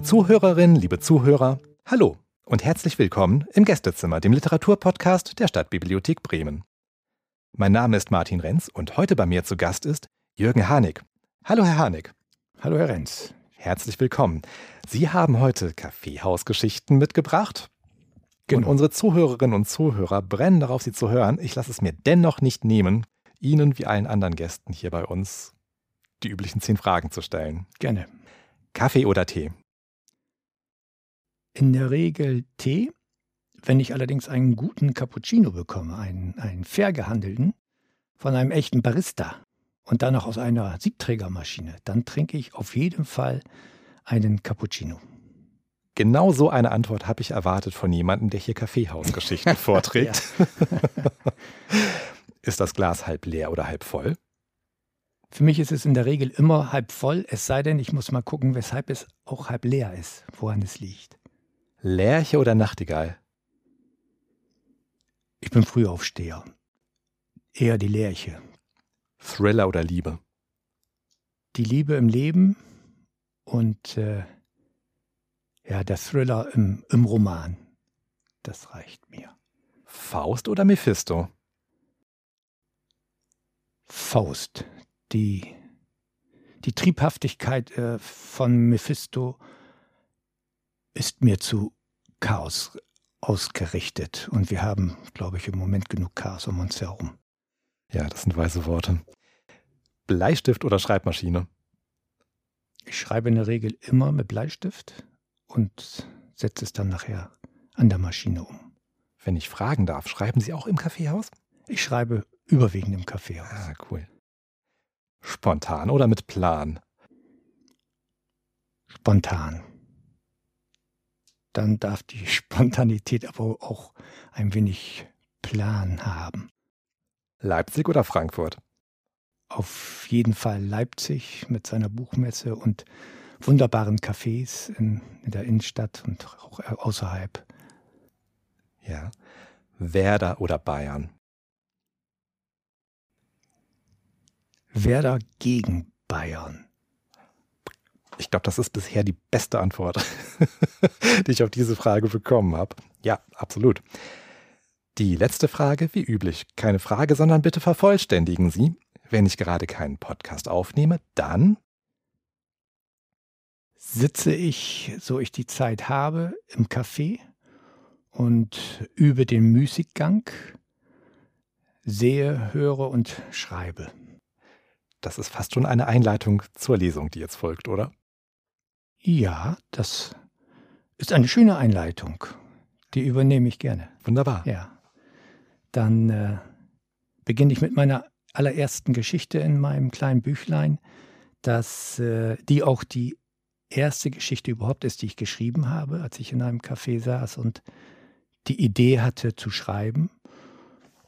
Liebe Zuhörerinnen, liebe Zuhörer, hallo und herzlich willkommen im Gästezimmer, dem Literaturpodcast der Stadtbibliothek Bremen. Mein Name ist Martin Renz und heute bei mir zu Gast ist Jürgen Harnig. Hallo, Herr Harnig. Hallo, Herr Renz. Herzlich willkommen. Sie haben heute Kaffeehausgeschichten mitgebracht. Genau. Und unsere Zuhörerinnen und Zuhörer brennen darauf, sie zu hören. Ich lasse es mir dennoch nicht nehmen, Ihnen wie allen anderen Gästen hier bei uns die üblichen zehn Fragen zu stellen. Gerne. Kaffee oder Tee? In der Regel Tee. Wenn ich allerdings einen guten Cappuccino bekomme, einen, einen fair gehandelten, von einem echten Barista und dann noch aus einer Siebträgermaschine, dann trinke ich auf jeden Fall einen Cappuccino. Genau so eine Antwort habe ich erwartet von jemandem, der hier Kaffeehausgeschichten vorträgt. Ist das Glas halb leer oder halb voll? Für mich ist es in der Regel immer halb voll, es sei denn, ich muss mal gucken, weshalb es auch halb leer ist, woran es liegt. Lerche oder Nachtigall? Ich bin Frühaufsteher. Eher die Lerche. Thriller oder Liebe? Die Liebe im Leben und äh, ja, der Thriller im, im Roman. Das reicht mir. Faust oder Mephisto? Faust die, die Triebhaftigkeit äh, von Mephisto ist mir zu Chaos ausgerichtet. Und wir haben, glaube ich, im Moment genug Chaos um uns herum. Ja, das sind weise Worte. Bleistift oder Schreibmaschine? Ich schreibe in der Regel immer mit Bleistift und setze es dann nachher an der Maschine um. Wenn ich fragen darf, schreiben Sie auch im Kaffeehaus? Ich schreibe überwiegend im Kaffeehaus. Ah, cool. Spontan oder mit Plan? Spontan. Dann darf die Spontanität aber auch ein wenig Plan haben. Leipzig oder Frankfurt? Auf jeden Fall Leipzig mit seiner Buchmesse und wunderbaren Cafés in, in der Innenstadt und auch außerhalb. Ja. Werder oder Bayern? Werder gegen Bayern? Ich glaube, das ist bisher die beste Antwort, die ich auf diese Frage bekommen habe. Ja, absolut. Die letzte Frage, wie üblich, keine Frage, sondern bitte vervollständigen Sie. Wenn ich gerade keinen Podcast aufnehme, dann sitze ich, so ich die Zeit habe, im Café und übe den Musikgang, sehe, höre und schreibe. Das ist fast schon eine Einleitung zur Lesung, die jetzt folgt, oder? Ja, das ist eine schöne Einleitung. Die übernehme ich gerne. Wunderbar. Ja. Dann äh, beginne ich mit meiner allerersten Geschichte in meinem kleinen Büchlein, dass äh, die auch die erste Geschichte überhaupt ist, die ich geschrieben habe, als ich in einem Café saß und die Idee hatte zu schreiben.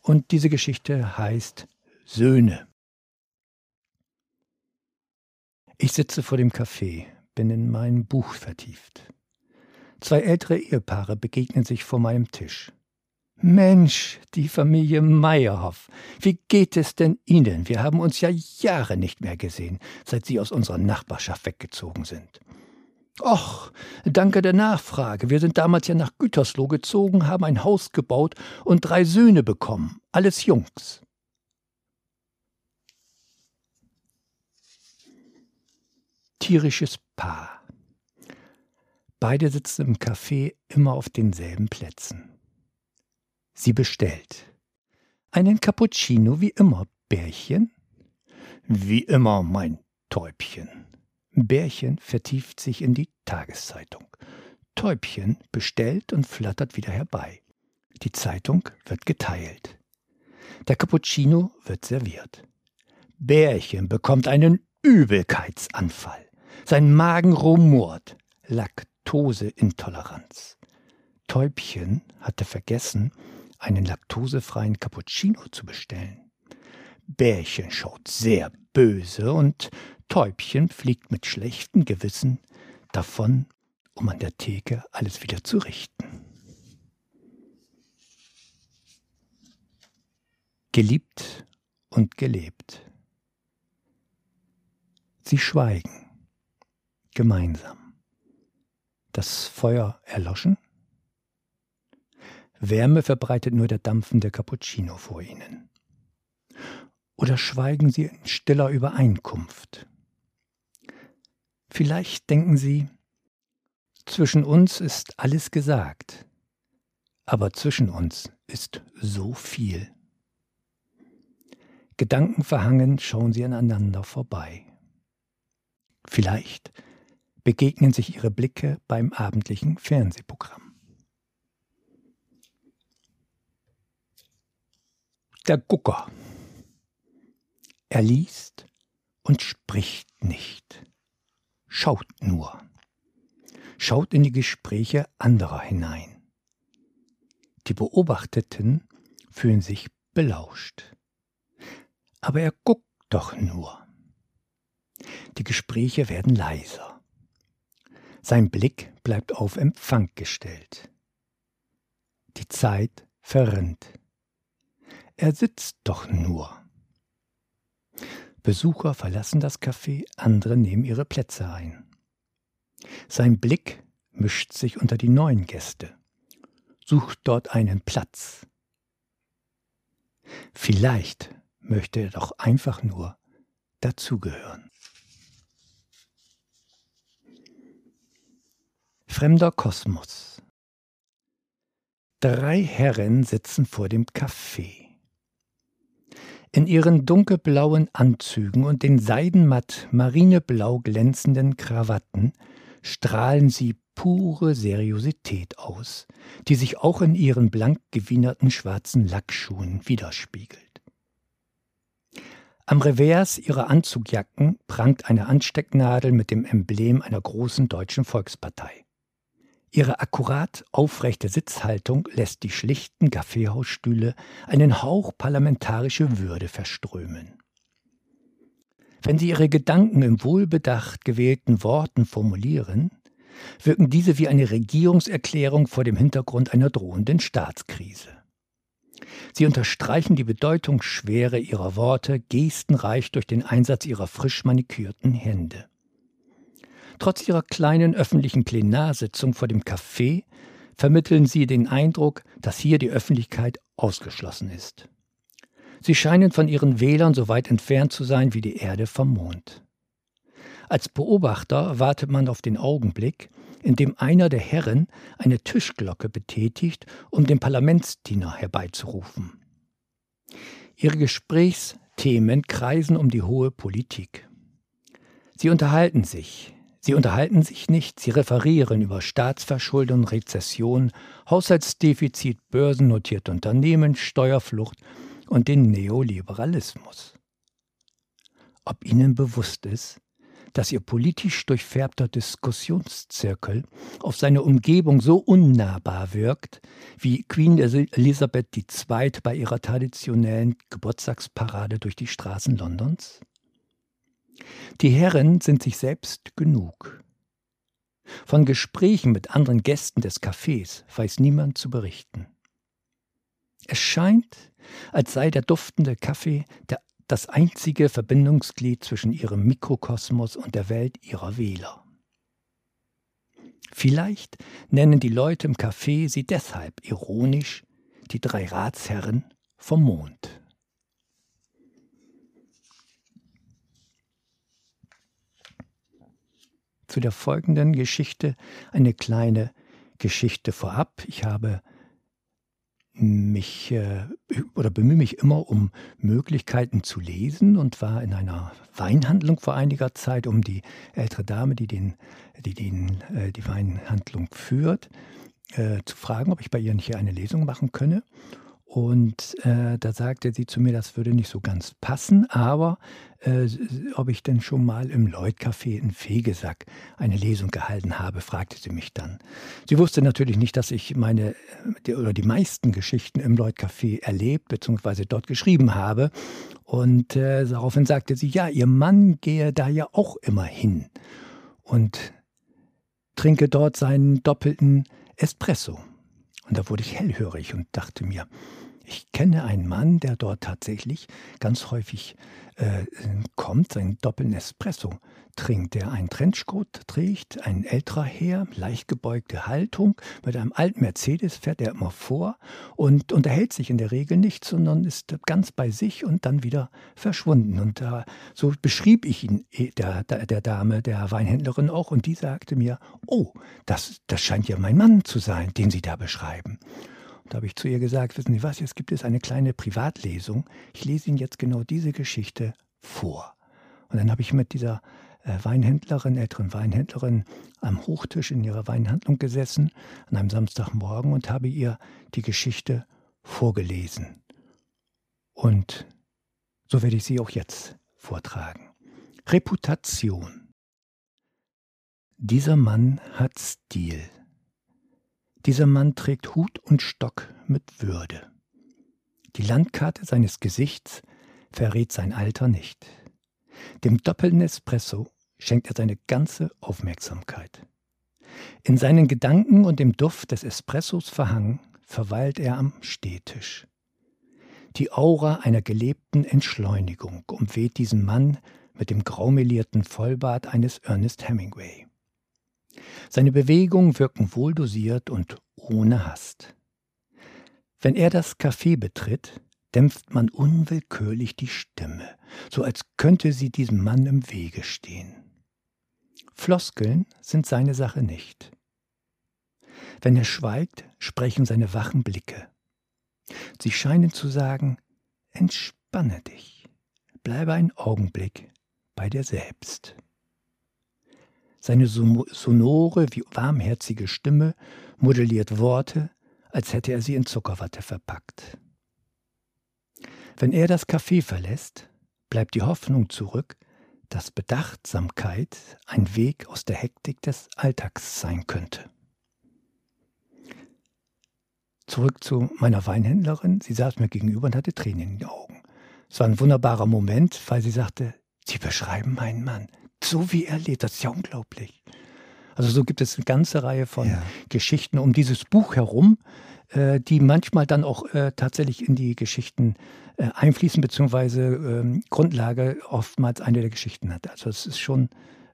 Und diese Geschichte heißt Söhne. Ich sitze vor dem Café, bin in mein Buch vertieft. Zwei ältere Ehepaare begegnen sich vor meinem Tisch. Mensch, die Familie Meyerhoff, wie geht es denn Ihnen? Wir haben uns ja Jahre nicht mehr gesehen, seit Sie aus unserer Nachbarschaft weggezogen sind. Och, danke der Nachfrage. Wir sind damals ja nach Gütersloh gezogen, haben ein Haus gebaut und drei Söhne bekommen, alles Jungs. tierisches Paar. Beide sitzen im Café immer auf denselben Plätzen. Sie bestellt. Einen Cappuccino wie immer, Bärchen? Wie immer, mein Täubchen. Bärchen vertieft sich in die Tageszeitung. Täubchen bestellt und flattert wieder herbei. Die Zeitung wird geteilt. Der Cappuccino wird serviert. Bärchen bekommt einen Übelkeitsanfall. Sein Magen rumort. Laktoseintoleranz. Täubchen hatte vergessen, einen laktosefreien Cappuccino zu bestellen. Bärchen schaut sehr böse und Täubchen fliegt mit schlechtem Gewissen davon, um an der Theke alles wieder zu richten. Geliebt und gelebt. Sie schweigen gemeinsam. das Feuer erloschen? Wärme verbreitet nur der dampfende Cappuccino vor ihnen. Oder schweigen sie in stiller Übereinkunft? Vielleicht denken sie, zwischen uns ist alles gesagt, aber zwischen uns ist so viel. Gedankenverhangen schauen sie aneinander vorbei. Vielleicht begegnen sich ihre Blicke beim abendlichen Fernsehprogramm. Der Gucker. Er liest und spricht nicht, schaut nur, schaut in die Gespräche anderer hinein. Die Beobachteten fühlen sich belauscht. Aber er guckt doch nur. Die Gespräche werden leiser. Sein Blick bleibt auf Empfang gestellt. Die Zeit verrinnt. Er sitzt doch nur. Besucher verlassen das Café, andere nehmen ihre Plätze ein. Sein Blick mischt sich unter die neuen Gäste, sucht dort einen Platz. Vielleicht möchte er doch einfach nur dazugehören. Fremder Kosmos. Drei Herren sitzen vor dem Café. In ihren dunkelblauen Anzügen und den seidenmatt marineblau glänzenden Krawatten strahlen sie pure Seriosität aus, die sich auch in ihren blank gewienerten schwarzen Lackschuhen widerspiegelt. Am Revers ihrer Anzugjacken prangt eine Anstecknadel mit dem Emblem einer großen deutschen Volkspartei. Ihre akkurat aufrechte Sitzhaltung lässt die schlichten Kaffeehausstühle einen Hauch parlamentarische Würde verströmen. Wenn sie ihre Gedanken in wohlbedacht gewählten Worten formulieren, wirken diese wie eine Regierungserklärung vor dem Hintergrund einer drohenden Staatskrise. Sie unterstreichen die Bedeutungsschwere ihrer Worte gestenreich durch den Einsatz ihrer frisch manikürten Hände. Trotz ihrer kleinen öffentlichen Plenarsitzung vor dem Café vermitteln sie den Eindruck, dass hier die Öffentlichkeit ausgeschlossen ist. Sie scheinen von ihren Wählern so weit entfernt zu sein wie die Erde vom Mond. Als Beobachter wartet man auf den Augenblick, in dem einer der Herren eine Tischglocke betätigt, um den Parlamentsdiener herbeizurufen. Ihre Gesprächsthemen kreisen um die hohe Politik. Sie unterhalten sich, Sie unterhalten sich nicht, sie referieren über Staatsverschuldung, Rezession, Haushaltsdefizit, börsennotierte Unternehmen, Steuerflucht und den Neoliberalismus. Ob Ihnen bewusst ist, dass Ihr politisch durchfärbter Diskussionszirkel auf seine Umgebung so unnahbar wirkt, wie Queen Elisabeth II. bei ihrer traditionellen Geburtstagsparade durch die Straßen Londons? Die Herren sind sich selbst genug. Von Gesprächen mit anderen Gästen des Cafés weiß niemand zu berichten. Es scheint, als sei der duftende Kaffee der, das einzige Verbindungsglied zwischen ihrem Mikrokosmos und der Welt ihrer Wähler. Vielleicht nennen die Leute im Café sie deshalb ironisch die drei Ratsherren vom Mond. Zu der folgenden Geschichte eine kleine Geschichte vorab. Ich habe mich äh, oder bemühe mich immer um Möglichkeiten zu lesen und war in einer Weinhandlung vor einiger Zeit, um die ältere Dame, die, den, die den, äh, die Weinhandlung führt, äh, zu fragen, ob ich bei ihr nicht hier eine Lesung machen könne. Und äh, da sagte sie zu mir, das würde nicht so ganz passen, aber äh, ob ich denn schon mal im Lloyd-Café in Fegesack eine Lesung gehalten habe, fragte sie mich dann. Sie wusste natürlich nicht, dass ich meine die, oder die meisten Geschichten im Lloyd-Café erlebt bzw. dort geschrieben habe. Und äh, daraufhin sagte sie, ja, ihr Mann gehe da ja auch immer hin und trinke dort seinen doppelten Espresso. Und da wurde ich hellhörig und dachte mir, Ich kenne einen Mann, der dort tatsächlich ganz häufig äh, kommt, seinen doppelten Espresso trinkt, der einen Trenchcoat trägt, ein älterer Herr, leicht gebeugte Haltung, mit einem alten Mercedes fährt er immer vor und unterhält sich in der Regel nicht, sondern ist ganz bei sich und dann wieder verschwunden. Und äh, so beschrieb ich ihn eh, der, der, der, Dame, der Weinhändlerin auch, und die sagte mir, oh, das, das scheint ja mein Mann zu sein, den Sie da beschreiben. Da habe ich zu ihr gesagt, wissen Sie was, jetzt gibt es eine kleine Privatlesung. Ich lese Ihnen jetzt genau diese Geschichte vor. Und dann habe ich mit dieser äh, Weinhändlerin, älteren Weinhändlerin, am Hochtisch in ihrer Weinhandlung gesessen an einem Samstagmorgen und habe ihr die Geschichte vorgelesen. Und so werde ich sie auch jetzt vortragen. Reputation. Dieser Mann hat Stil. Dieser Mann trägt Hut und Stock mit Würde. Die Landkarte seines Gesichts verrät sein Alter nicht. Dem doppelten Espresso schenkt er seine ganze Aufmerksamkeit. In seinen Gedanken und dem Duft des Espressos verhangen, verweilt er am Stehtisch. Die Aura einer gelebten Entschleunigung umweht diesen Mann mit dem graumelierten Vollbart eines Ernest Hemingway. Seine Bewegungen wirken wohldosiert und ohne Hast. Wenn er das Café betritt, dämpft man unwillkürlich die Stimme, so als könnte sie diesem Mann im Wege stehen. Floskeln sind seine Sache nicht. Wenn er schweigt, sprechen seine wachen Blicke. Sie scheinen zu sagen, entspanne dich, bleibe einen Augenblick bei dir selbst. Seine sonore wie warmherzige Stimme modelliert Worte, als hätte er sie in Zuckerwatte verpackt. Wenn er das Café verlässt, bleibt die Hoffnung zurück, dass Bedachtsamkeit ein Weg aus der Hektik des Alltags sein könnte. Zurück zu meiner Weinhändlerin. Sie saß mir gegenüber und hatte Tränen in den Augen. Es war ein wunderbarer Moment, weil sie sagte, Sie beschreiben meinen Mann, so wie er lebt. Das ist ja unglaublich. Also so gibt es eine ganze Reihe von ja. Geschichten um dieses Buch herum, äh, die manchmal dann auch äh, tatsächlich in die Geschichten äh, einfließen, beziehungsweise ähm, Grundlage oftmals eine der Geschichten hat. Also es ist schon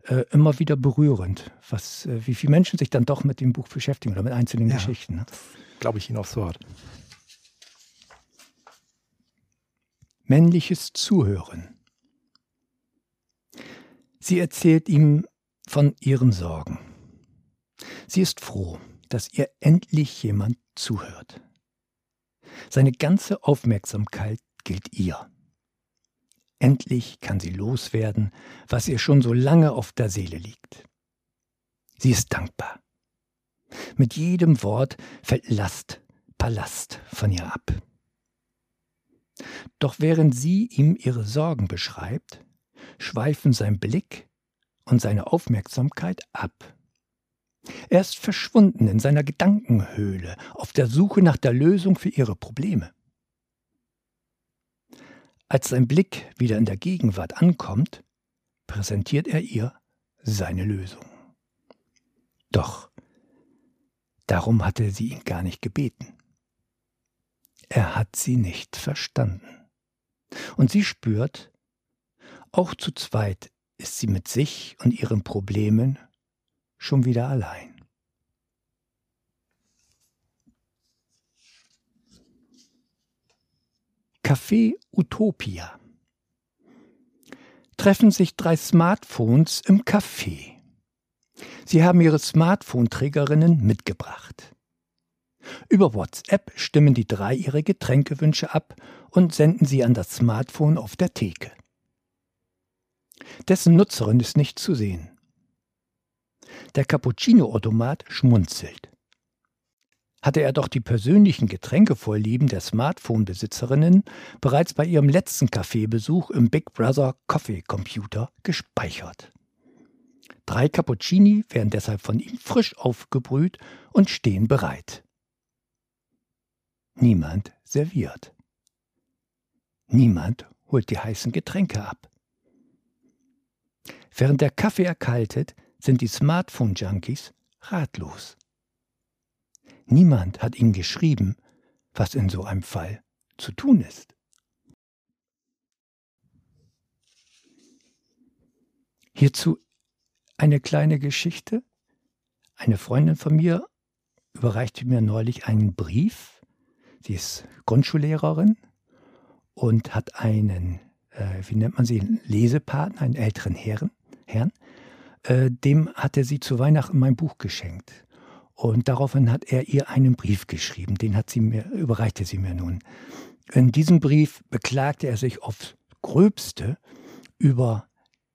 äh, immer wieder berührend, was, äh, wie viele Menschen sich dann doch mit dem Buch beschäftigen oder mit einzelnen ja, Geschichten. Ne? Glaube ich Ihnen aufs Wort. Männliches Zuhören. Sie erzählt ihm von ihren Sorgen. Sie ist froh, dass ihr endlich jemand zuhört. Seine ganze Aufmerksamkeit gilt ihr. Endlich kann sie loswerden, was ihr schon so lange auf der Seele liegt. Sie ist dankbar. Mit jedem Wort fällt Last, Palast von ihr ab. Doch während sie ihm ihre Sorgen beschreibt, schweifen sein Blick und seine Aufmerksamkeit ab. Er ist verschwunden in seiner Gedankenhöhle, auf der Suche nach der Lösung für ihre Probleme. Als sein Blick wieder in der Gegenwart ankommt, präsentiert er ihr seine Lösung. Doch darum hatte sie ihn gar nicht gebeten. Er hat sie nicht verstanden. Und sie spürt, auch zu zweit ist sie mit sich und ihren Problemen schon wieder allein. Café Utopia. Treffen sich drei Smartphones im Café. Sie haben ihre Smartphone-Trägerinnen mitgebracht. Über WhatsApp stimmen die drei ihre Getränkewünsche ab und senden sie an das Smartphone auf der Theke. Dessen Nutzerin ist nicht zu sehen. Der Cappuccino-Automat schmunzelt. Hatte er doch die persönlichen Getränkevorlieben der Smartphone-Besitzerinnen bereits bei ihrem letzten Kaffeebesuch im Big Brother Coffee Computer gespeichert. Drei Cappuccini werden deshalb von ihm frisch aufgebrüht und stehen bereit. Niemand serviert. Niemand holt die heißen Getränke ab. Während der Kaffee erkaltet, sind die Smartphone-Junkies ratlos. Niemand hat ihnen geschrieben, was in so einem Fall zu tun ist. Hierzu eine kleine Geschichte. Eine Freundin von mir überreichte mir neulich einen Brief. Sie ist Grundschullehrerin und hat einen, wie nennt man sie, Lesepartner, einen älteren Herrn. Herrn. Äh, dem hatte sie zu Weihnachten mein Buch geschenkt. Und daraufhin hat er ihr einen Brief geschrieben. Den hat sie mir, überreichte sie mir nun. In diesem Brief beklagte er sich aufs Gröbste über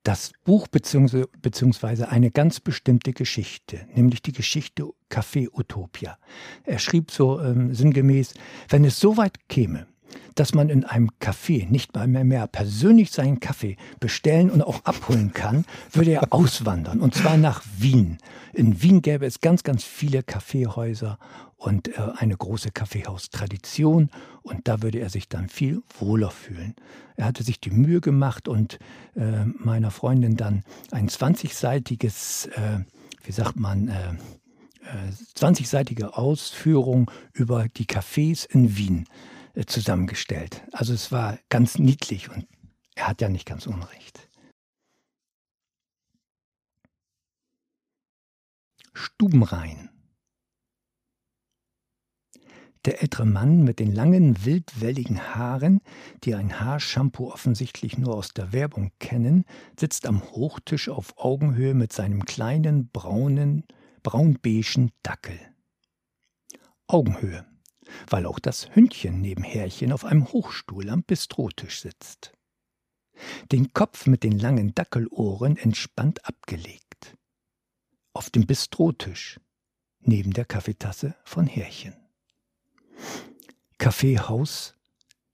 das Buch beziehungsweise eine ganz bestimmte Geschichte, nämlich die Geschichte Café Utopia. Er schrieb so ähm, sinngemäß, wenn es so weit käme, dass man in einem Café nicht mal mehr, mehr persönlich seinen Kaffee bestellen und auch abholen kann, würde er auswandern. Und zwar nach Wien. In Wien gäbe es ganz, ganz viele Kaffeehäuser und äh, eine große Kaffeehaustradition. Und da würde er sich dann viel wohler fühlen. Er hatte sich die Mühe gemacht und äh, meiner Freundin dann ein 20-seitiges, äh, wie sagt man, äh, 20-seitige äh, Ausführung über die Cafés in Wien äh, zusammengestellt. Also es war ganz niedlich und er hat ja nicht ganz unrecht. Stubenrein. Der ältere Mann mit den langen, wildwelligen Haaren, die ein Haarshampoo offensichtlich nur aus der Werbung kennen, sitzt am Hochtisch auf Augenhöhe mit seinem kleinen, braunen, braunbeigen Dackel. Augenhöhe weil auch das Hündchen neben Härchen auf einem Hochstuhl am Bistrotisch sitzt. Den Kopf mit den langen Dackelohren entspannt abgelegt. Auf dem Bistrotisch, neben der Kaffeetasse von Härchen. Kaffeehaus,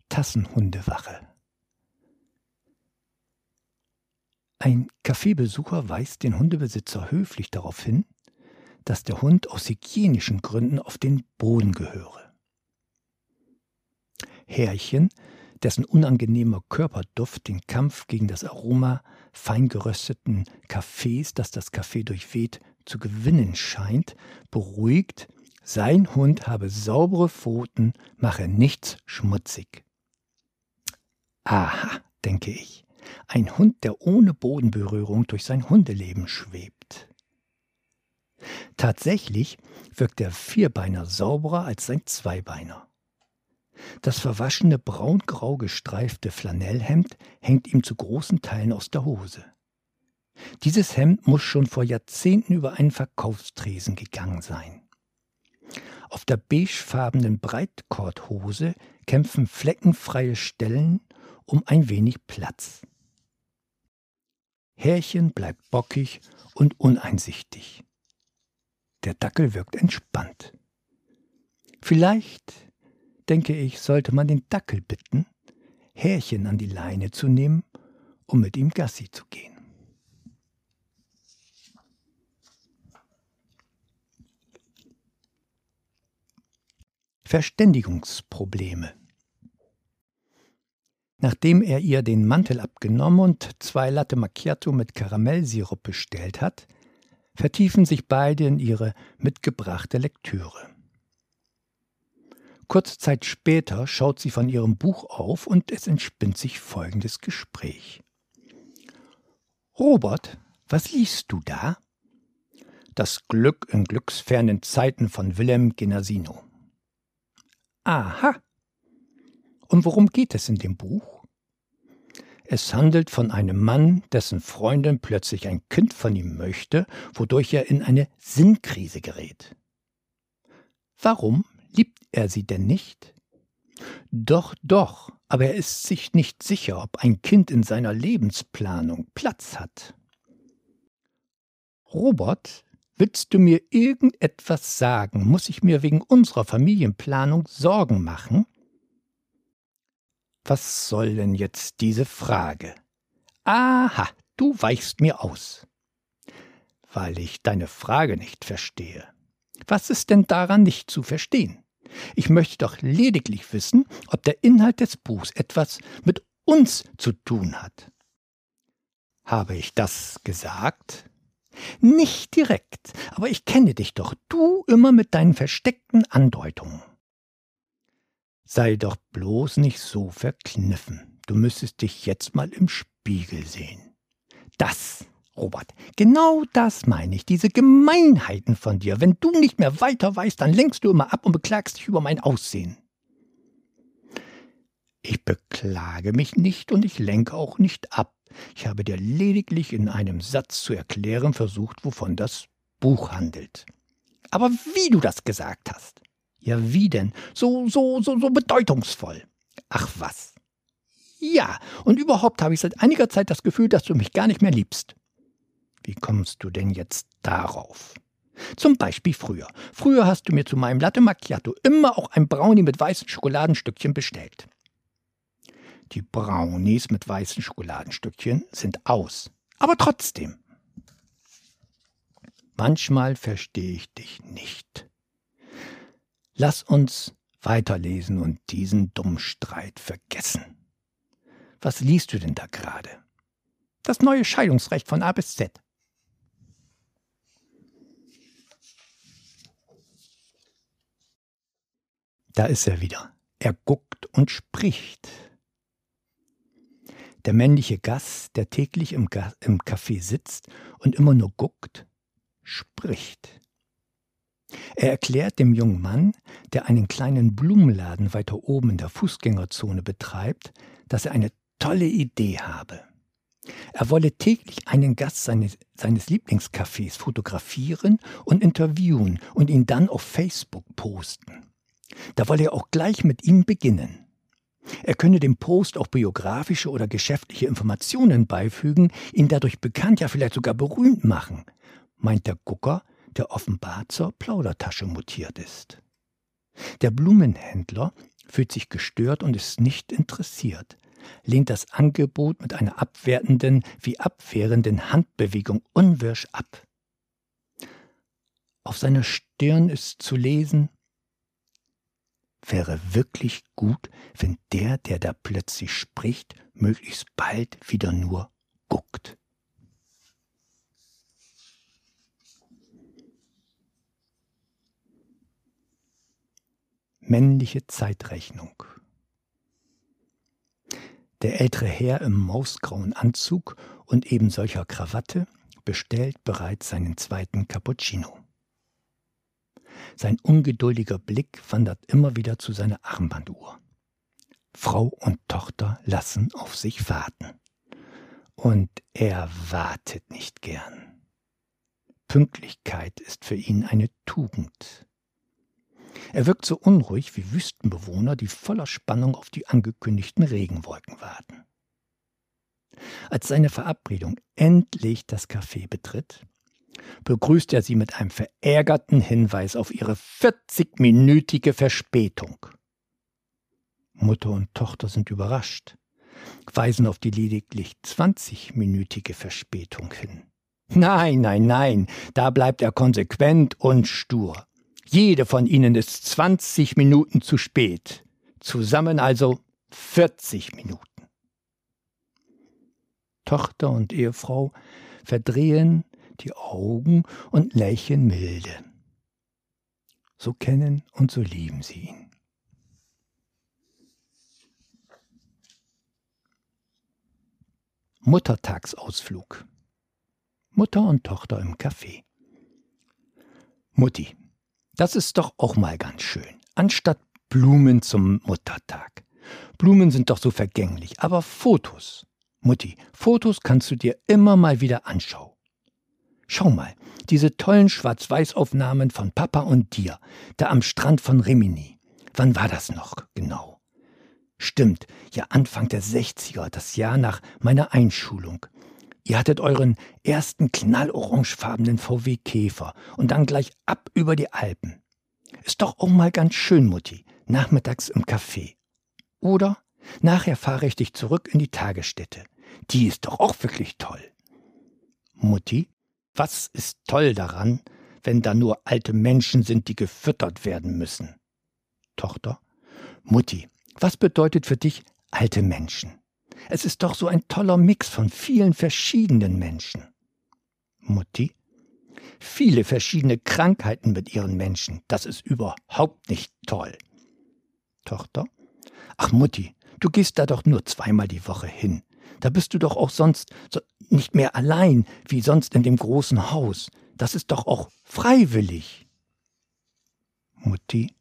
Tassenhundewache. Ein Kaffeebesucher weist den Hundebesitzer höflich darauf hin, dass der Hund aus hygienischen Gründen auf den Boden gehöre. Härchen, dessen unangenehmer Körperduft den Kampf gegen das Aroma fein gerösteten Kaffees, das das Kaffee durchweht, zu gewinnen scheint, beruhigt, sein Hund habe saubere Pfoten, mache nichts schmutzig. Aha, denke ich, ein Hund, der ohne Bodenberührung durch sein Hundeleben schwebt. Tatsächlich wirkt der Vierbeiner sauberer als sein Zweibeiner. Das verwaschene braungrau gestreifte Flanellhemd hängt ihm zu großen Teilen aus der Hose. Dieses Hemd muss schon vor Jahrzehnten über einen Verkaufstresen gegangen sein. Auf der beigefarbenen Breitkorthose kämpfen fleckenfreie Stellen um ein wenig Platz. Härchen bleibt bockig und uneinsichtig. Der Dackel wirkt entspannt. Vielleicht denke ich, sollte man den Dackel bitten, Härchen an die Leine zu nehmen, um mit ihm Gassi zu gehen. Verständigungsprobleme. Nachdem er ihr den Mantel abgenommen und zwei Latte Macchiato mit Karamellsirup bestellt hat, vertiefen sich beide in ihre mitgebrachte Lektüre. Kurze Zeit später schaut sie von ihrem Buch auf und es entspinnt sich folgendes Gespräch. Robert, was liest du da? Das Glück in glücksfernen Zeiten von Willem Genasino. Aha. Und worum geht es in dem Buch? Es handelt von einem Mann, dessen Freundin plötzlich ein Kind von ihm möchte, wodurch er in eine Sinnkrise gerät. Warum Liebt er sie denn nicht? Doch, doch, aber er ist sich nicht sicher, ob ein Kind in seiner Lebensplanung Platz hat. Robert, willst du mir irgendetwas sagen? Muss ich mir wegen unserer Familienplanung Sorgen machen? Was soll denn jetzt diese Frage? Aha, du weichst mir aus. Weil ich deine Frage nicht verstehe. Was ist denn daran nicht zu verstehen? Ich möchte doch lediglich wissen, ob der Inhalt des Buchs etwas mit uns zu tun hat. Habe ich das gesagt? Nicht direkt, aber ich kenne dich doch, du immer mit deinen versteckten Andeutungen. Sei doch bloß nicht so verkniffen. Du müsstest dich jetzt mal im Spiegel sehen. Das, Robert, genau das meine ich, diese Gemeinheiten von dir. Wenn du nicht mehr weiter weißt, dann lenkst du immer ab und beklagst dich über mein Aussehen. Ich beklage mich nicht und ich lenke auch nicht ab. Ich habe dir lediglich in einem Satz zu erklären versucht, wovon das Buch handelt. Aber wie du das gesagt hast. Ja, wie denn? So, so, so, so bedeutungsvoll. Ach was. Ja, und überhaupt habe ich seit einiger Zeit das Gefühl, dass du mich gar nicht mehr liebst. Wie kommst du denn jetzt darauf? Zum Beispiel früher. Früher hast du mir zu meinem Latte Macchiato immer auch ein Brownie mit weißen Schokoladenstückchen bestellt. Die Brownies mit weißen Schokoladenstückchen sind aus. Aber trotzdem. Manchmal verstehe ich dich nicht. Lass uns weiterlesen und diesen Dummstreit vergessen. Was liest du denn da gerade? Das neue Scheidungsrecht von A bis Z. Da ist er wieder. Er guckt und spricht. Der männliche Gast, der täglich im, Ga im Café sitzt und immer nur guckt, spricht. Er erklärt dem jungen Mann, der einen kleinen Blumenladen weiter oben in der Fußgängerzone betreibt, dass er eine tolle Idee habe. Er wolle täglich einen Gast seines, seines Lieblingscafés fotografieren und interviewen und ihn dann auf Facebook posten. Da wolle er auch gleich mit ihm beginnen. Er könne dem Post auch biografische oder geschäftliche Informationen beifügen, ihn dadurch bekannt, ja vielleicht sogar berühmt machen, meint der Gucker, der offenbar zur Plaudertasche mutiert ist. Der Blumenhändler fühlt sich gestört und ist nicht interessiert, lehnt das Angebot mit einer abwertenden wie abwehrenden Handbewegung unwirsch ab. Auf seiner Stirn ist zu lesen wäre wirklich gut, wenn der, der da plötzlich spricht, möglichst bald wieder nur guckt. Männliche Zeitrechnung. Der ältere Herr im mausgrauen Anzug und eben solcher Krawatte bestellt bereits seinen zweiten Cappuccino. Sein ungeduldiger Blick wandert immer wieder zu seiner Armbanduhr. Frau und Tochter lassen auf sich warten. Und er wartet nicht gern. Pünktlichkeit ist für ihn eine Tugend. Er wirkt so unruhig wie Wüstenbewohner, die voller Spannung auf die angekündigten Regenwolken warten. Als seine Verabredung endlich das Café betritt, begrüßt er sie mit einem verärgerten Hinweis auf ihre 40-minütige Verspätung. Mutter und Tochter sind überrascht, weisen auf die lediglich 20-minütige Verspätung hin. Nein, nein, nein, da bleibt er konsequent und stur. Jede von ihnen ist 20 Minuten zu spät. Zusammen also 40 Minuten. Tochter und Ehefrau verdrehen die Augen und lächeln milde. So kennen und so lieben sie ihn. Muttertagsausflug. Mutter und Tochter im Café. Mutti, das ist doch auch mal ganz schön. Anstatt Blumen zum Muttertag. Blumen sind doch so vergänglich, aber Fotos. Mutti, Fotos kannst du dir immer mal wieder anschauen. Schau mal, diese tollen Schwarz-Weiß-Aufnahmen von Papa und dir, da am Strand von Rimini. Wann war das noch genau? Stimmt, ja Anfang der 60er, das Jahr nach meiner Einschulung. Ihr hattet euren ersten knallorangefarbenen VW Käfer und dann gleich ab über die Alpen. Ist doch auch mal ganz schön, Mutti, nachmittags im Café. Oder? Nachher fahre ich dich zurück in die Tagesstätte. Die ist doch auch wirklich toll. Mutti, was ist toll daran, wenn da nur alte Menschen sind, die gefüttert werden müssen? Tochter. Mutti, was bedeutet für dich alte Menschen? Es ist doch so ein toller Mix von vielen verschiedenen Menschen. Mutti. Viele verschiedene Krankheiten mit ihren Menschen. Das ist überhaupt nicht toll. Tochter. Ach Mutti, du gehst da doch nur zweimal die Woche hin. Da bist du doch auch sonst so nicht mehr allein wie sonst in dem großen Haus. Das ist doch auch freiwillig. Mutti,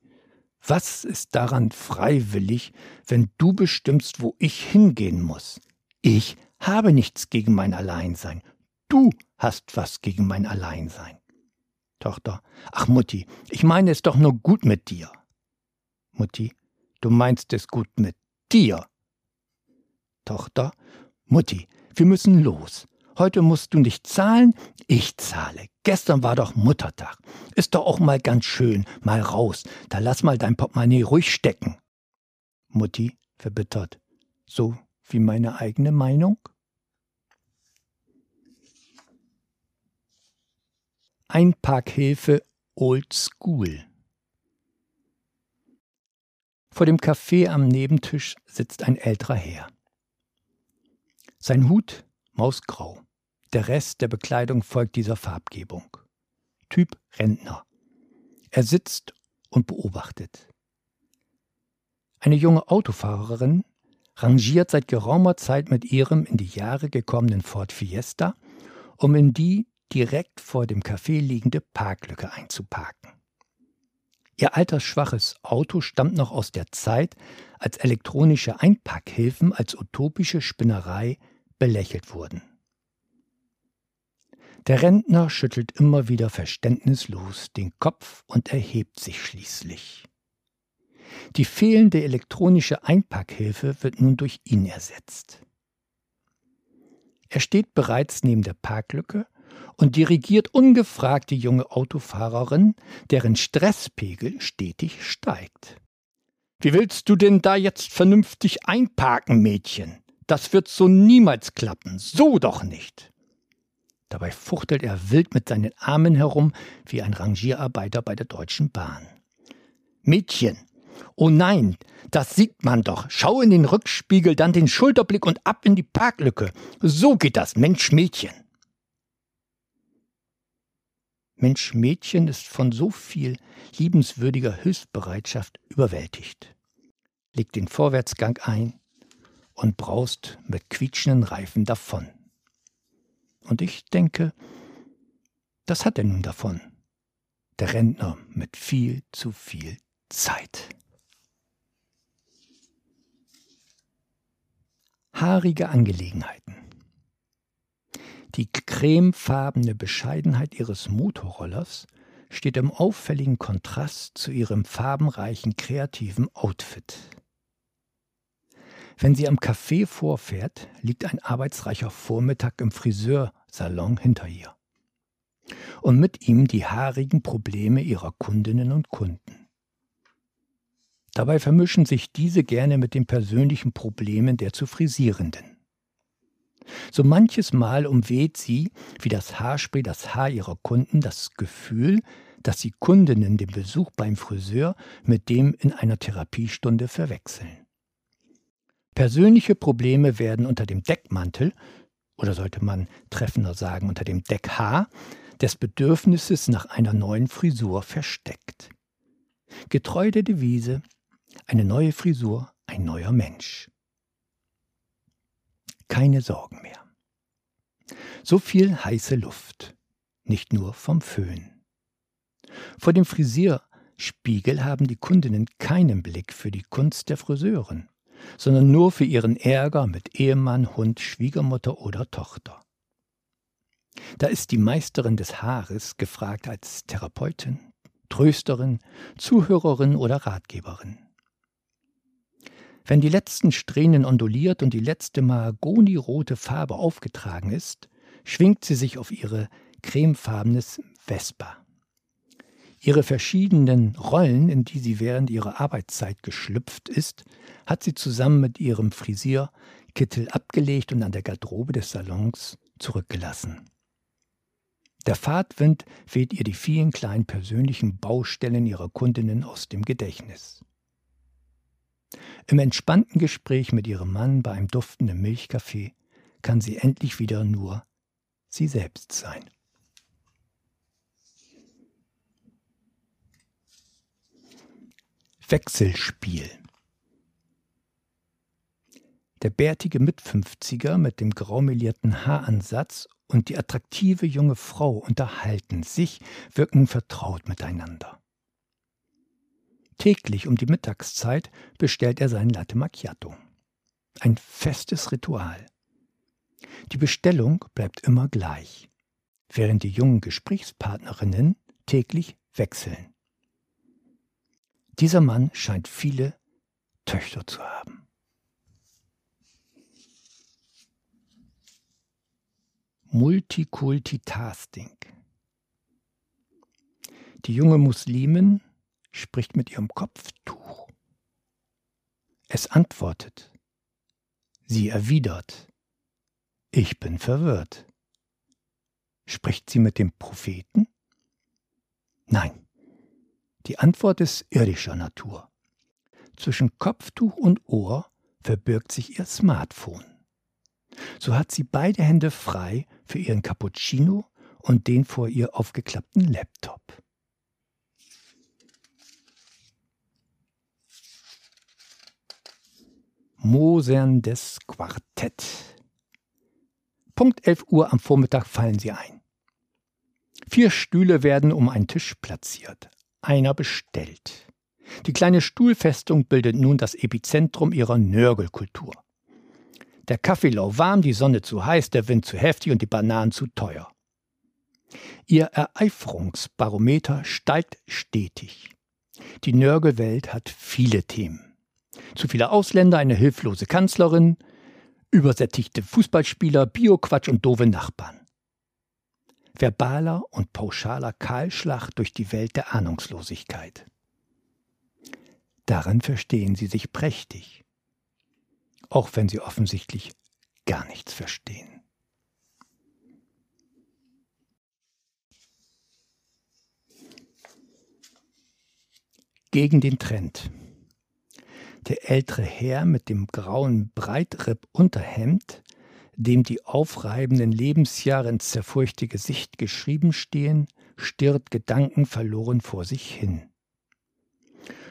was ist daran freiwillig, wenn du bestimmst, wo ich hingehen muss? Ich habe nichts gegen mein Alleinsein. Du hast was gegen mein Alleinsein. Tochter, ach Mutti, ich meine es doch nur gut mit dir. Mutti, du meinst es gut mit dir. Tochter, Mutti, wir müssen los. Heute musst du nicht zahlen, ich zahle. Gestern war doch Muttertag. Ist doch auch mal ganz schön, mal raus. Da lass mal dein Portemonnaie ruhig stecken. Mutti verbittert. So wie meine eigene Meinung? Einparkhilfe Old School. Vor dem Café am Nebentisch sitzt ein älterer Herr. Sein Hut mausgrau. Der Rest der Bekleidung folgt dieser Farbgebung. Typ Rentner. Er sitzt und beobachtet. Eine junge Autofahrerin rangiert seit geraumer Zeit mit ihrem in die Jahre gekommenen Ford Fiesta, um in die direkt vor dem Café liegende Parklücke einzuparken. Ihr altersschwaches Auto stammt noch aus der Zeit, als elektronische Einpackhilfen als utopische Spinnerei belächelt wurden. Der Rentner schüttelt immer wieder verständnislos den Kopf und erhebt sich schließlich. Die fehlende elektronische Einpackhilfe wird nun durch ihn ersetzt. Er steht bereits neben der Parklücke und dirigiert ungefragt die junge Autofahrerin, deren Stresspegel stetig steigt. Wie willst du denn da jetzt vernünftig einparken, Mädchen? Das wird so niemals klappen, so doch nicht. Dabei fuchtelt er wild mit seinen Armen herum wie ein Rangierarbeiter bei der Deutschen Bahn. Mädchen, oh nein, das sieht man doch. Schau in den Rückspiegel, dann den Schulterblick und ab in die Parklücke. So geht das, Mensch, Mädchen. Mensch Mädchen ist von so viel liebenswürdiger Hilfsbereitschaft überwältigt, legt den Vorwärtsgang ein und braust mit quietschenden Reifen davon. Und ich denke, das hat er nun davon, der Rentner mit viel zu viel Zeit. Haarige Angelegenheiten. Die cremefarbene Bescheidenheit ihres Motorrollers steht im auffälligen Kontrast zu ihrem farbenreichen, kreativen Outfit. Wenn sie am Café vorfährt, liegt ein arbeitsreicher Vormittag im Friseursalon hinter ihr. Und mit ihm die haarigen Probleme ihrer Kundinnen und Kunden. Dabei vermischen sich diese gerne mit den persönlichen Problemen der zu Frisierenden. So manches Mal umweht sie, wie das Haarspray das Haar ihrer Kunden, das Gefühl, dass sie Kundinnen den Besuch beim Friseur mit dem in einer Therapiestunde verwechseln. Persönliche Probleme werden unter dem Deckmantel, oder sollte man treffender sagen unter dem Deckhaar, des Bedürfnisses nach einer neuen Frisur versteckt. Getreu der Devise, eine neue Frisur, ein neuer Mensch keine Sorgen mehr. So viel heiße Luft, nicht nur vom Föhn. Vor dem Frisierspiegel haben die Kundinnen keinen Blick für die Kunst der Friseurin, sondern nur für ihren Ärger mit Ehemann, Hund, Schwiegermutter oder Tochter. Da ist die Meisterin des Haares gefragt als Therapeutin, Trösterin, Zuhörerin oder Ratgeberin. Wenn die letzten Strähnen onduliert und die letzte mahagonirote Farbe aufgetragen ist, schwingt sie sich auf ihre cremefarbenes Vespa. Ihre verschiedenen Rollen, in die sie während ihrer Arbeitszeit geschlüpft ist, hat sie zusammen mit ihrem Frisierkittel abgelegt und an der Garderobe des Salons zurückgelassen. Der Fahrtwind weht ihr die vielen kleinen persönlichen Baustellen ihrer Kundinnen aus dem Gedächtnis. Im entspannten Gespräch mit ihrem Mann bei einem duftenden Milchkaffee kann sie endlich wieder nur sie selbst sein. Wechselspiel Der bärtige Mitfünfziger mit dem graumelierten Haaransatz und die attraktive junge Frau unterhalten sich, wirken vertraut miteinander. Täglich um die Mittagszeit bestellt er sein Latte Macchiato. Ein festes Ritual. Die Bestellung bleibt immer gleich, während die jungen Gesprächspartnerinnen täglich wechseln. Dieser Mann scheint viele Töchter zu haben. Multikultitasking. Die junge Muslimin spricht mit ihrem Kopftuch. Es antwortet. Sie erwidert. Ich bin verwirrt. Spricht sie mit dem Propheten? Nein. Die Antwort ist irdischer Natur. Zwischen Kopftuch und Ohr verbirgt sich ihr Smartphone. So hat sie beide Hände frei für ihren Cappuccino und den vor ihr aufgeklappten Laptop. Moserndes Quartett. Punkt 11 Uhr am Vormittag fallen sie ein. Vier Stühle werden um einen Tisch platziert. Einer bestellt. Die kleine Stuhlfestung bildet nun das Epizentrum ihrer Nörgelkultur. Der Kaffee lauwarm, die Sonne zu heiß, der Wind zu heftig und die Bananen zu teuer. Ihr Ereiferungsbarometer steigt stetig. Die Nörgelwelt hat viele Themen. Zu viele Ausländer, eine hilflose Kanzlerin, übersättigte Fußballspieler, Bioquatsch und doofe Nachbarn. Verbaler und pauschaler Kahlschlag durch die Welt der Ahnungslosigkeit. Darin verstehen sie sich prächtig auch wenn sie offensichtlich gar nichts verstehen. Gegen den Trend. Der ältere Herr mit dem grauen Breitripp-Unterhemd, dem die aufreibenden Lebensjahre ins zerfurchte Gesicht geschrieben stehen, stirrt gedankenverloren vor sich hin.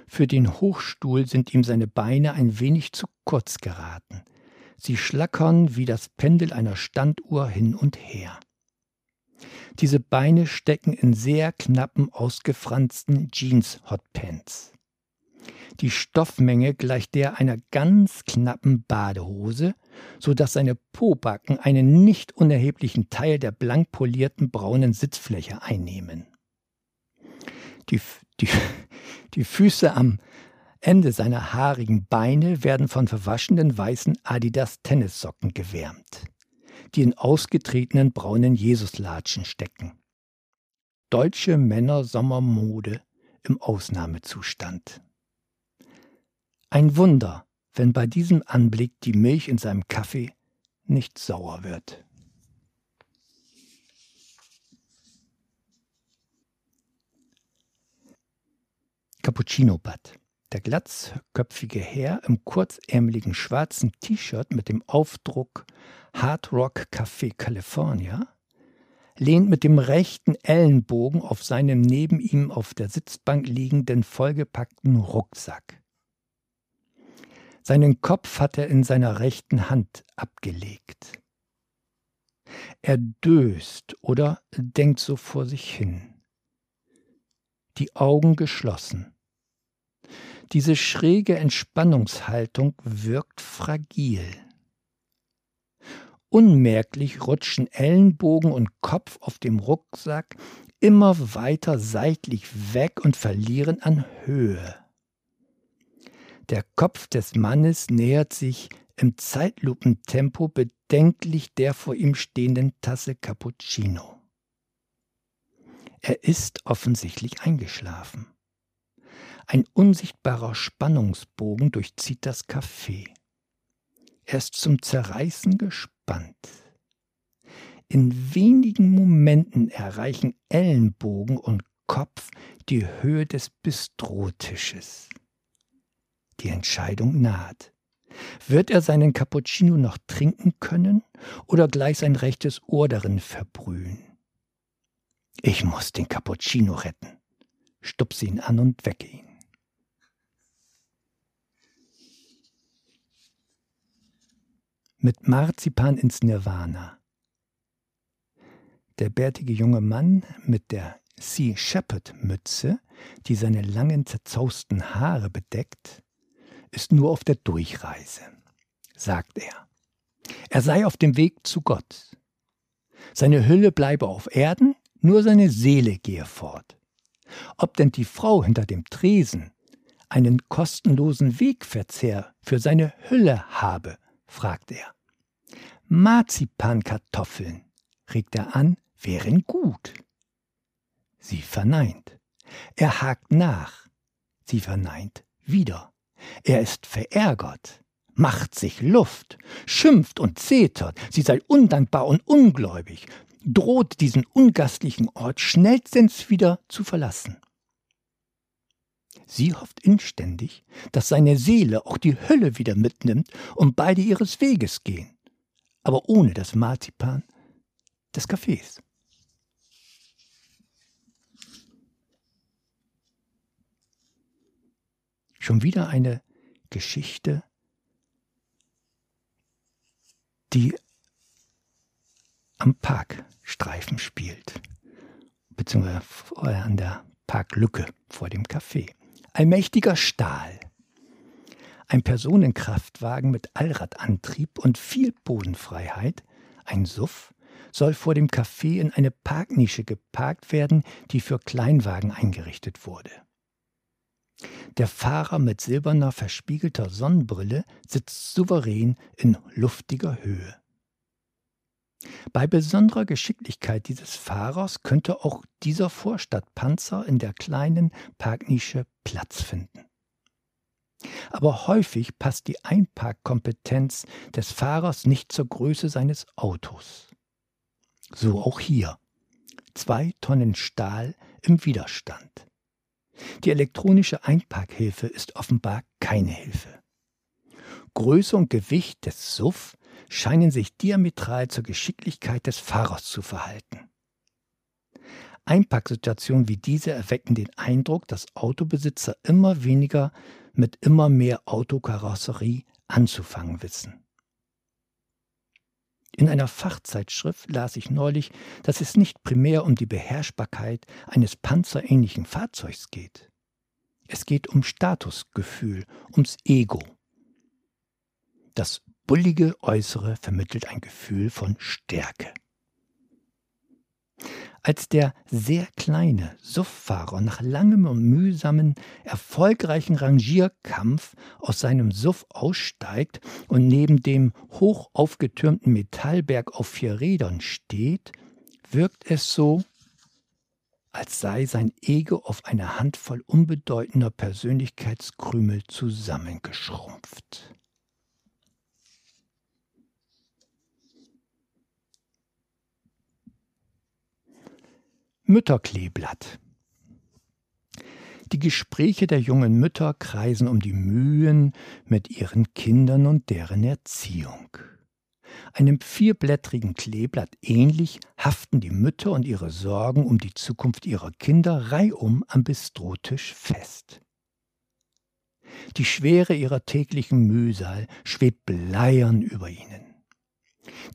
Für den Hochstuhl sind ihm seine Beine ein wenig zu kurz geraten. Sie schlackern wie das Pendel einer Standuhr hin und her. Diese Beine stecken in sehr knappen, ausgefransten Jeans-Hotpants. Die Stoffmenge gleicht der einer ganz knappen Badehose, so dass seine Pobacken einen nicht unerheblichen Teil der blank polierten braunen Sitzfläche einnehmen. Die, die, die Füße am Ende seiner haarigen Beine werden von verwaschenen weißen Adidas Tennissocken gewärmt, die in ausgetretenen braunen Jesuslatschen stecken. Deutsche Männer-Sommermode im Ausnahmezustand. Ein Wunder, wenn bei diesem Anblick die Milch in seinem Kaffee nicht sauer wird. Cappuccino-Bad. Der glatzköpfige Herr im kurzärmeligen schwarzen T-Shirt mit dem Aufdruck Hard Rock Café California lehnt mit dem rechten Ellenbogen auf seinem neben ihm auf der Sitzbank liegenden vollgepackten Rucksack. Seinen Kopf hat er in seiner rechten Hand abgelegt. Er döst oder denkt so vor sich hin. Die Augen geschlossen. Diese schräge Entspannungshaltung wirkt fragil. Unmerklich rutschen Ellenbogen und Kopf auf dem Rucksack immer weiter seitlich weg und verlieren an Höhe. Der Kopf des Mannes nähert sich im Zeitlupentempo bedenklich der vor ihm stehenden Tasse Cappuccino. Er ist offensichtlich eingeschlafen. Ein unsichtbarer Spannungsbogen durchzieht das Café. Er ist zum Zerreißen gespannt. In wenigen Momenten erreichen Ellenbogen und Kopf die Höhe des Bistrotisches. Die Entscheidung naht. Wird er seinen Cappuccino noch trinken können oder gleich sein rechtes Ohr darin verbrühen? Ich muss den Cappuccino retten. Stupse ihn an und wecke ihn. mit Marzipan ins Nirvana. Der bärtige junge Mann mit der Sea Shepherd Mütze, die seine langen zerzausten Haare bedeckt, ist nur auf der Durchreise, sagt er. Er sei auf dem Weg zu Gott. Seine Hülle bleibe auf Erden, nur seine Seele gehe fort. Ob denn die Frau hinter dem Tresen einen kostenlosen Wegverzehr für seine Hülle habe, fragt er. Marzipankartoffeln, regt er an, wären gut. Sie verneint. Er hakt nach. Sie verneint wieder. Er ist verärgert, macht sich Luft, schimpft und zetert, sie sei undankbar und ungläubig, droht diesen ungastlichen Ort schnellstens wieder zu verlassen. Sie hofft inständig, dass seine Seele auch die Hölle wieder mitnimmt und beide ihres Weges gehen, aber ohne das Marzipan des Kaffees. Schon wieder eine Geschichte, die am Parkstreifen spielt, beziehungsweise an der Parklücke vor dem Café. Ein mächtiger Stahl. Ein Personenkraftwagen mit Allradantrieb und viel Bodenfreiheit, ein Suff, soll vor dem Café in eine Parknische geparkt werden, die für Kleinwagen eingerichtet wurde. Der Fahrer mit silberner verspiegelter Sonnenbrille sitzt souverän in luftiger Höhe. Bei besonderer Geschicklichkeit dieses Fahrers könnte auch dieser Vorstadtpanzer in der kleinen Parknische Platz finden. Aber häufig passt die Einparkkompetenz des Fahrers nicht zur Größe seines Autos. So auch hier. Zwei Tonnen Stahl im Widerstand. Die elektronische Einparkhilfe ist offenbar keine Hilfe. Größe und Gewicht des SUV scheinen sich diametral zur Geschicklichkeit des Fahrers zu verhalten. Einparksituationen wie diese erwecken den Eindruck, dass Autobesitzer immer weniger mit immer mehr Autokarosserie anzufangen wissen. In einer Fachzeitschrift las ich neulich, dass es nicht primär um die Beherrschbarkeit eines panzerähnlichen Fahrzeugs geht. Es geht um Statusgefühl, ums Ego. Das bullige Äußere vermittelt ein Gefühl von Stärke. Als der sehr kleine Sufffahrer nach langem und mühsamen, erfolgreichen Rangierkampf aus seinem Suff aussteigt und neben dem hoch aufgetürmten Metallberg auf vier Rädern steht, wirkt es so, als sei sein Ego auf eine Handvoll unbedeutender Persönlichkeitskrümel zusammengeschrumpft. Mütterkleeblatt. Die Gespräche der jungen Mütter kreisen um die Mühen mit ihren Kindern und deren Erziehung. Einem vierblättrigen Kleeblatt ähnlich haften die Mütter und ihre Sorgen um die Zukunft ihrer Kinder reihum am Bistrotisch fest. Die Schwere ihrer täglichen Mühsal schwebt bleiern über ihnen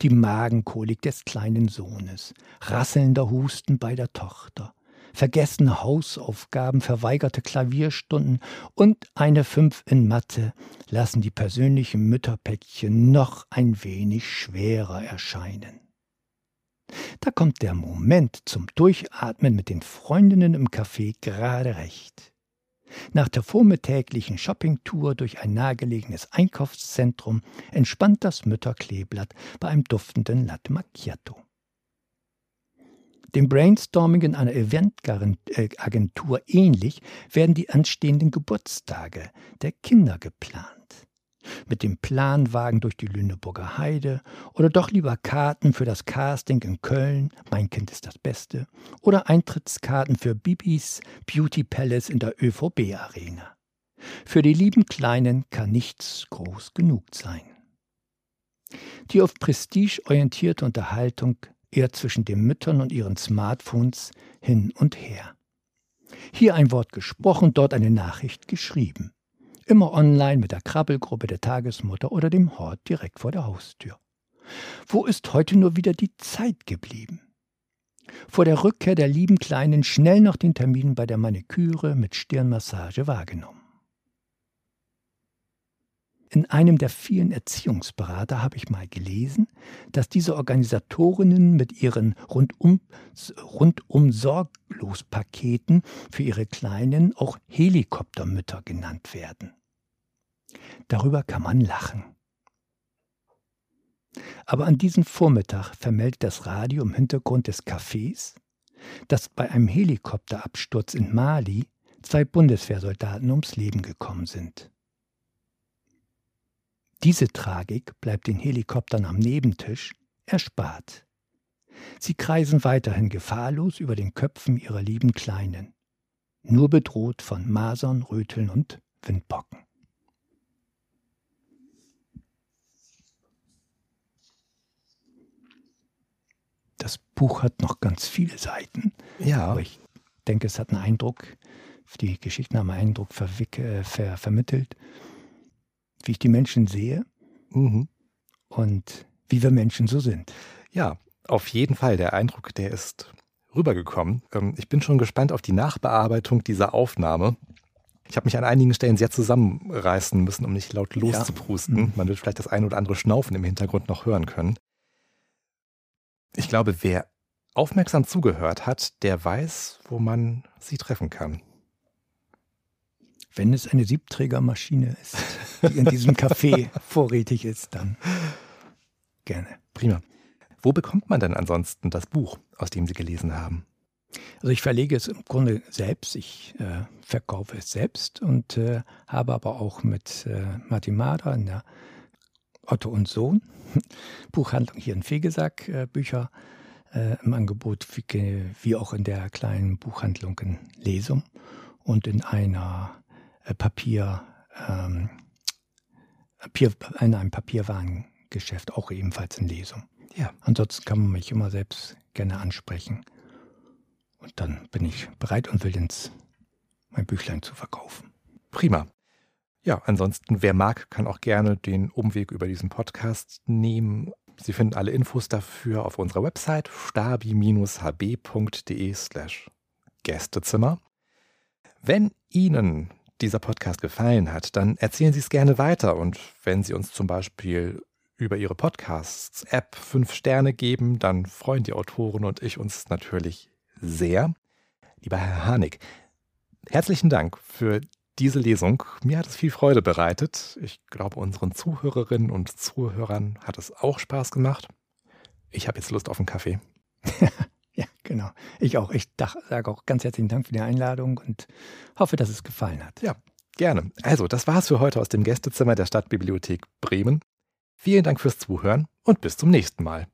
die Magenkolik des kleinen Sohnes, rasselnder Husten bei der Tochter, vergessene Hausaufgaben, verweigerte Klavierstunden und eine Fünf in Mathe lassen die persönlichen Mütterpäckchen noch ein wenig schwerer erscheinen. Da kommt der Moment zum Durchatmen mit den Freundinnen im Café gerade recht. Nach der vormittäglichen Shoppingtour durch ein nahegelegenes Einkaufszentrum entspannt das Mütterkleeblatt bei einem duftenden Latte Macchiato. Dem Brainstorming in einer Eventagentur ähnlich werden die anstehenden Geburtstage der Kinder geplant mit dem Planwagen durch die Lüneburger Heide oder doch lieber Karten für das Casting in Köln, mein Kind ist das Beste, oder Eintrittskarten für Bibis Beauty Palace in der ÖVB Arena. Für die lieben Kleinen kann nichts groß genug sein. Die auf Prestige orientierte Unterhaltung eher zwischen den Müttern und ihren Smartphones hin und her. Hier ein Wort gesprochen, dort eine Nachricht geschrieben. Immer online mit der Krabbelgruppe der Tagesmutter oder dem Hort direkt vor der Haustür. Wo ist heute nur wieder die Zeit geblieben? Vor der Rückkehr der lieben Kleinen schnell noch den Termin bei der Maniküre mit Stirnmassage wahrgenommen. In einem der vielen Erziehungsberater habe ich mal gelesen, dass diese Organisatorinnen mit ihren rundum, rundum sorglos Paketen für ihre Kleinen auch Helikoptermütter genannt werden. Darüber kann man lachen. Aber an diesem Vormittag vermeldet das Radio im Hintergrund des Cafés, dass bei einem Helikopterabsturz in Mali zwei Bundeswehrsoldaten ums Leben gekommen sind. Diese Tragik bleibt den Helikoptern am Nebentisch erspart. Sie kreisen weiterhin gefahrlos über den Köpfen ihrer lieben Kleinen, nur bedroht von Masern, Röteln und Windpocken. Das Buch hat noch ganz viele Seiten. Ja. Aber ich denke, es hat einen Eindruck, die Geschichten haben einen Eindruck äh, ver vermittelt wie ich die Menschen sehe mhm. und wie wir Menschen so sind. Ja, auf jeden Fall. Der Eindruck, der ist rübergekommen. Ähm, ich bin schon gespannt auf die Nachbearbeitung dieser Aufnahme. Ich habe mich an einigen Stellen sehr zusammenreißen müssen, um nicht laut loszuprusten. Ja. Mhm. Man wird vielleicht das ein oder andere Schnaufen im Hintergrund noch hören können. Ich glaube, wer aufmerksam zugehört hat, der weiß, wo man sie treffen kann. Wenn es eine Siebträgermaschine ist, die in diesem Café vorrätig ist, dann gerne. Prima. Wo bekommt man denn ansonsten das Buch, aus dem Sie gelesen haben? Also ich verlege es im Grunde selbst, ich äh, verkaufe es selbst und äh, habe aber auch mit äh, Martin Mader in der Otto und Sohn Buchhandlung hier in Fegesack äh, Bücher äh, im Angebot, wie, wie, auch in der kleinen Buchhandlung in Lesum und in einer Papier, ähm, Papier, in einem Papierwarengeschäft, auch ebenfalls in Lesung. Ja. Ansonsten kann man mich immer selbst gerne ansprechen. Und dann bin ich bereit und will ins, mein Büchlein zu verkaufen. Prima. Ja, ansonsten, wer mag, kann auch gerne den Umweg über diesen Podcast nehmen. Sie finden alle Infos dafür auf unserer Website stabi-hb.de slash Gästezimmer. Wenn Ihnen dieser Podcast gefallen hat, dann erzählen Sie es gerne weiter. Und wenn Sie uns zum Beispiel über Ihre Podcasts-App fünf Sterne geben, dann freuen die Autoren und ich uns natürlich sehr. Lieber Herr Harnik, herzlichen Dank für diese Lesung. Mir hat es viel Freude bereitet. Ich glaube, unseren Zuhörerinnen und Zuhörern hat es auch Spaß gemacht. Ich habe jetzt Lust auf einen Kaffee. Genau. Ich auch. Ich sage auch ganz herzlichen Dank für die Einladung und hoffe, dass es gefallen hat. Ja, gerne. Also, das war's für heute aus dem Gästezimmer der Stadtbibliothek Bremen. Vielen Dank fürs Zuhören und bis zum nächsten Mal.